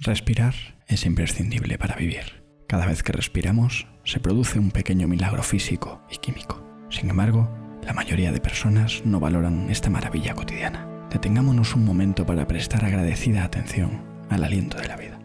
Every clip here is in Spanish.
Respirar es imprescindible para vivir. Cada vez que respiramos se produce un pequeño milagro físico y químico. Sin embargo, la mayoría de personas no valoran esta maravilla cotidiana. Detengámonos un momento para prestar agradecida atención al aliento de la vida.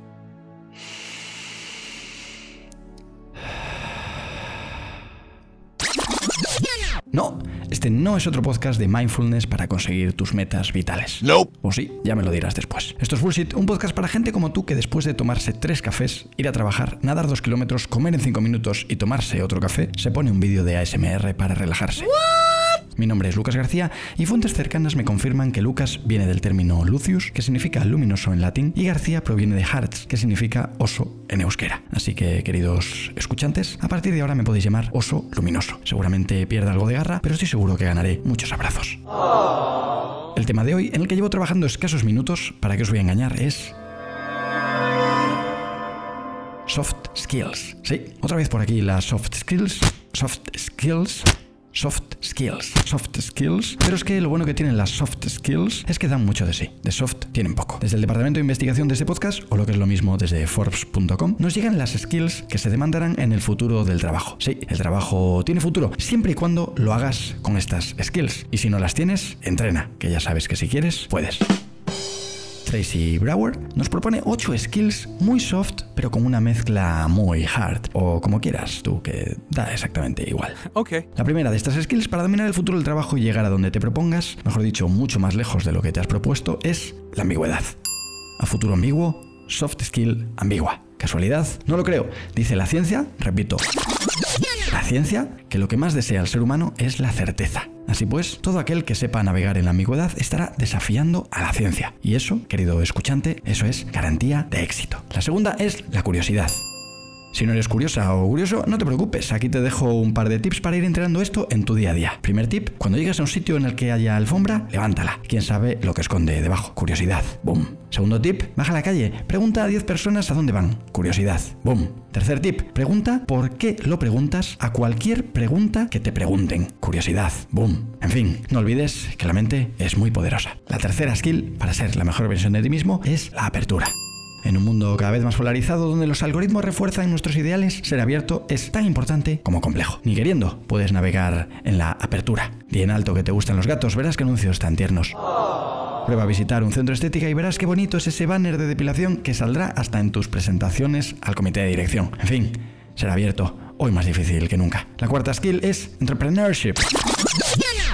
No, este no es otro podcast de mindfulness para conseguir tus metas vitales. No. O sí, ya me lo dirás después. Esto es Bullshit, un podcast para gente como tú que después de tomarse tres cafés, ir a trabajar, nadar dos kilómetros, comer en cinco minutos y tomarse otro café, se pone un vídeo de ASMR para relajarse. Mi nombre es Lucas García y fuentes cercanas me confirman que Lucas viene del término lucius, que significa luminoso en latín, y García proviene de Hartz, que significa oso en euskera. Así que, queridos escuchantes, a partir de ahora me podéis llamar oso luminoso. Seguramente pierda algo de garra, pero estoy seguro que ganaré muchos abrazos. El tema de hoy, en el que llevo trabajando escasos minutos, para que os voy a engañar, es Soft skills. Sí, otra vez por aquí las soft skills. Soft skills. Soft skills. Soft skills. Pero es que lo bueno que tienen las soft skills es que dan mucho de sí. De soft tienen poco. Desde el departamento de investigación de este podcast, o lo que es lo mismo desde Forbes.com, nos llegan las skills que se demandarán en el futuro del trabajo. Sí, el trabajo tiene futuro, siempre y cuando lo hagas con estas skills. Y si no las tienes, entrena, que ya sabes que si quieres, puedes. Tracy Brower nos propone 8 skills muy soft, pero con una mezcla muy hard, o como quieras tú, que da exactamente igual. La primera de estas skills para dominar el futuro del trabajo y llegar a donde te propongas, mejor dicho, mucho más lejos de lo que te has propuesto, es la ambigüedad. A futuro ambiguo, soft skill ambigua. ¿Casualidad? No lo creo. Dice la ciencia, repito, la ciencia que lo que más desea el ser humano es la certeza. Así pues, todo aquel que sepa navegar en la ambigüedad estará desafiando a la ciencia. Y eso, querido escuchante, eso es garantía de éxito. La segunda es la curiosidad. Si no eres curiosa o curioso, no te preocupes, aquí te dejo un par de tips para ir entrenando esto en tu día a día. Primer tip, cuando llegas a un sitio en el que haya alfombra, levántala. Quién sabe lo que esconde debajo. Curiosidad. Boom. Segundo tip, baja a la calle, pregunta a 10 personas a dónde van. Curiosidad. Boom. Tercer tip, pregunta por qué lo preguntas a cualquier pregunta que te pregunten. Curiosidad. Boom. En fin, no olvides que la mente es muy poderosa. La tercera skill para ser la mejor versión de ti mismo es la apertura. En un mundo cada vez más polarizado donde los algoritmos refuerzan nuestros ideales, ser abierto es tan importante como complejo. Ni queriendo, puedes navegar en la apertura. Di en alto que te gustan los gatos, verás qué anuncios tan tiernos. Prueba a visitar un centro estética y verás qué bonito es ese banner de depilación que saldrá hasta en tus presentaciones al comité de dirección. En fin, ser abierto, hoy más difícil que nunca. La cuarta skill es entrepreneurship.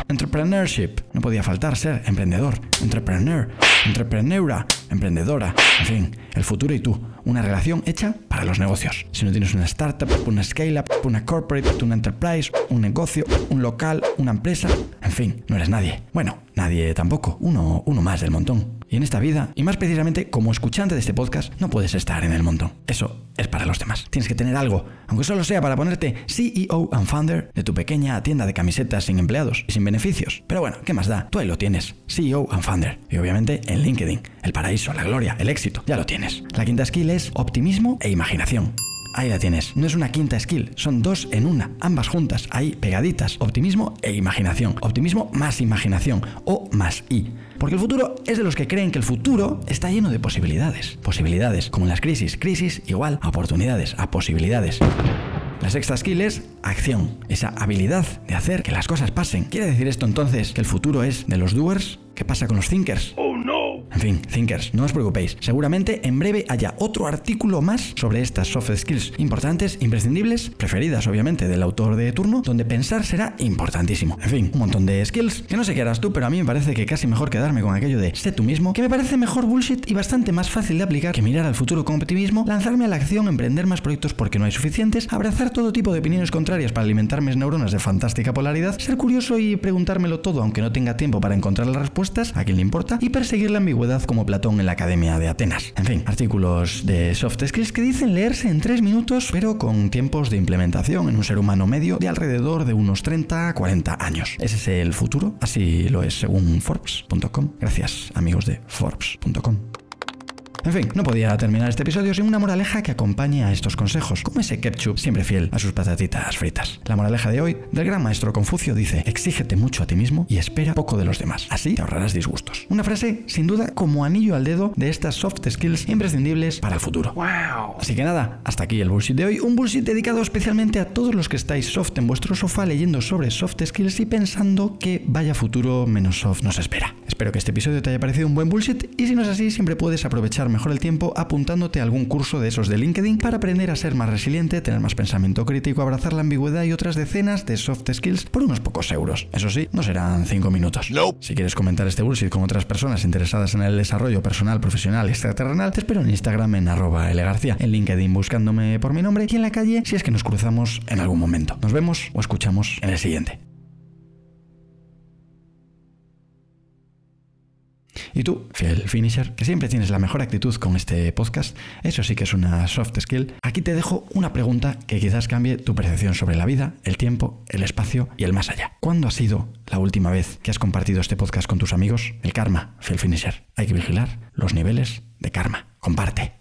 Entrepreneurship. No podía faltar ser emprendedor, entrepreneur, entrepreneura, emprendedora. El futuro y tú. Una relación hecha para los negocios. Si no tienes una startup, una scale-up, una corporate, una enterprise, un negocio, un local, una empresa, en fin, no eres nadie. Bueno, nadie tampoco. Uno, uno más del montón. Y en esta vida, y más precisamente como escuchante de este podcast, no puedes estar en el montón. Eso es para los demás. Tienes que tener algo, aunque solo sea para ponerte CEO and founder de tu pequeña tienda de camisetas sin empleados y sin beneficios. Pero bueno, ¿qué más da? Tú ahí lo tienes, CEO and founder. Y obviamente en LinkedIn, el paraíso, la gloria, el éxito, ya lo tienes. La quinta skill es optimismo e imaginación. Ahí la tienes. No es una quinta skill, son dos en una, ambas juntas, ahí pegaditas. Optimismo e imaginación. Optimismo más imaginación o más I. Porque el futuro es de los que creen que el futuro está lleno de posibilidades. Posibilidades, como en las crisis. Crisis igual a oportunidades, a posibilidades. La sexta skill es acción, esa habilidad de hacer que las cosas pasen. ¿Quiere decir esto entonces que el futuro es de los doers? ¿Qué pasa con los thinkers? Oh no. En fin, thinkers, no os preocupéis. Seguramente en breve haya otro artículo más sobre estas soft skills importantes, imprescindibles, preferidas obviamente del autor de turno, donde pensar será importantísimo. En fin, un montón de skills que no sé qué harás tú, pero a mí me parece que casi mejor quedarme con aquello de sé tú mismo, que me parece mejor bullshit y bastante más fácil de aplicar que mirar al futuro con optimismo, lanzarme a la acción, emprender más proyectos porque no hay suficientes, abrazar todo tipo de opiniones contrarias para alimentar mis neuronas de fantástica polaridad, ser curioso y preguntármelo todo aunque no tenga tiempo para encontrar las respuestas, a quien le importa, y perseguir la ambigüedad como Platón en la Academia de Atenas. En fin, artículos de soft skills que dicen leerse en 3 minutos, pero con tiempos de implementación en un ser humano medio de alrededor de unos 30 a 40 años. ¿Ese es el futuro? Así lo es según Forbes.com. Gracias, amigos de Forbes.com. En fin, no podía terminar este episodio sin una moraleja que acompañe a estos consejos, como ese ketchup siempre fiel a sus patatitas fritas. La moraleja de hoy del gran maestro Confucio dice, exígete mucho a ti mismo y espera poco de los demás, así te ahorrarás disgustos. Una frase sin duda como anillo al dedo de estas soft skills imprescindibles para el futuro. Wow. Así que nada, hasta aquí el bullshit de hoy, un bullshit dedicado especialmente a todos los que estáis soft en vuestro sofá leyendo sobre soft skills y pensando que vaya futuro menos soft nos espera. Espero que este episodio te haya parecido un buen bullshit y si no es así, siempre puedes aprovechar mejor el tiempo apuntándote a algún curso de esos de LinkedIn para aprender a ser más resiliente, tener más pensamiento crítico, abrazar la ambigüedad y otras decenas de soft skills por unos pocos euros. Eso sí, no serán 5 minutos. Si quieres comentar este bullshit con otras personas interesadas en el desarrollo personal, profesional y extraterrenal, te espero en Instagram en arroba García, en LinkedIn buscándome por mi nombre y en la calle si es que nos cruzamos en algún momento. Nos vemos o escuchamos en el siguiente. Y tú, fiel finisher, que siempre tienes la mejor actitud con este podcast, eso sí que es una soft skill, aquí te dejo una pregunta que quizás cambie tu percepción sobre la vida, el tiempo, el espacio y el más allá. ¿Cuándo ha sido la última vez que has compartido este podcast con tus amigos? El karma, fiel finisher. Hay que vigilar los niveles de karma. Comparte.